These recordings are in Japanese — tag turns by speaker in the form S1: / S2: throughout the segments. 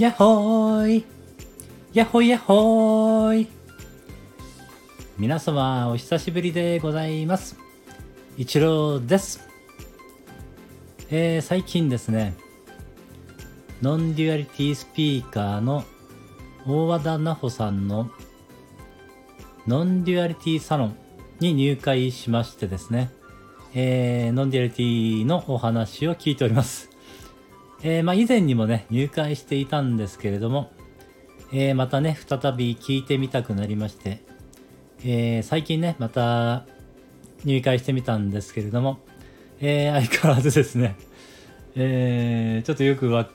S1: やっほーい。やっほいやっほーい。皆様お久しぶりでございます。一郎です。えー、最近ですねノンデュアリティスピーカーの大和田菜穂さんのノンデュアリティサロンに入会しましてですね、えー、ノンデュアリティのお話を聞いております。えー、まあ以前にもね、入会していたんですけれども、えー、またね、再び聞いてみたくなりまして、えー、最近ね、また入会してみたんですけれども、え、相変わらずですね、え、ちょっとよくわ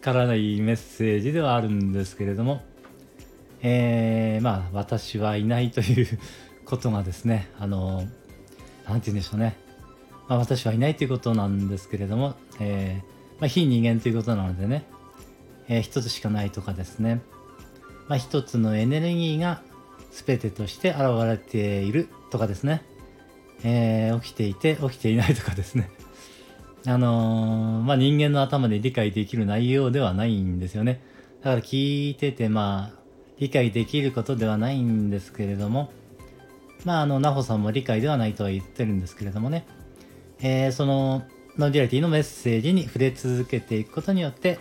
S1: からないメッセージではあるんですけれども、え、まあ、私はいないということがですね、あの、なんて言うんでしょうね。まあ、私はいないということなんですけれども、えー、まあ、非人間ということなのでね、えー、一つしかないとかですね、まあ、一つのエネルギーが全てとして現れているとかですね、えー、起きていて起きていないとかですね、あのー、まあ、人間の頭で理解できる内容ではないんですよね。だから聞いてて、まあ、理解できることではないんですけれども、まあ、あの、菜穂さんも理解ではないとは言ってるんですけれどもね、えー、その、ノンデュアリティのメッセージに触れ続けていくことによって、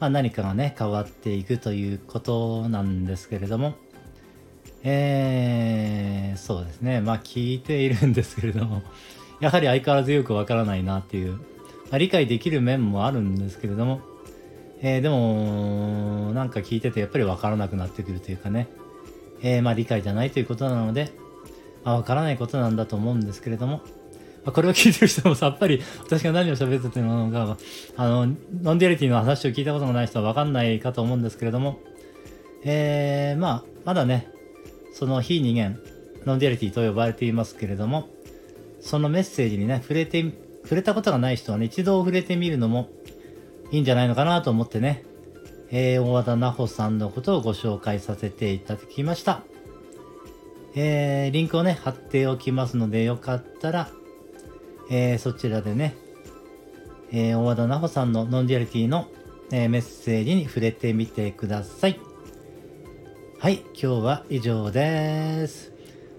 S1: まあ、何かがね、変わっていくということなんですけれども、えー、そうですね。まあ、聞いているんですけれども、やはり相変わらずよくわからないなっていう、まあ、理解できる面もあるんですけれども、えー、でも、なんか聞いててやっぱりわからなくなってくるというかね、えー、まあ理解じゃないということなので、まあ、わからないことなんだと思うんですけれども、まあ、これを聞いてる人もさっぱり私が何を喋ってるのか、あの、ノンデュアリティの話を聞いたことがない人はわかんないかと思うんですけれども、えー、まあ、まだね、その非二元、ノンデュアリティと呼ばれていますけれども、そのメッセージにね、触れて、触れたことがない人はね、一度触れてみるのもいいんじゃないのかなと思ってね、えー、大和田菜穂さんのことをご紹介させていただきました。えー、リンクをね、貼っておきますので、よかったら、えー、そちらでね、えー、大和田奈穂さんのノンデュアリティの、えー、メッセージに触れてみてください。はい、今日は以上です。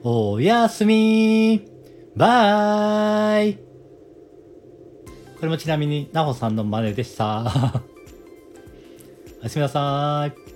S1: おやすみバイこれもちなみに、なほさんの真似でした。おやすみなさい。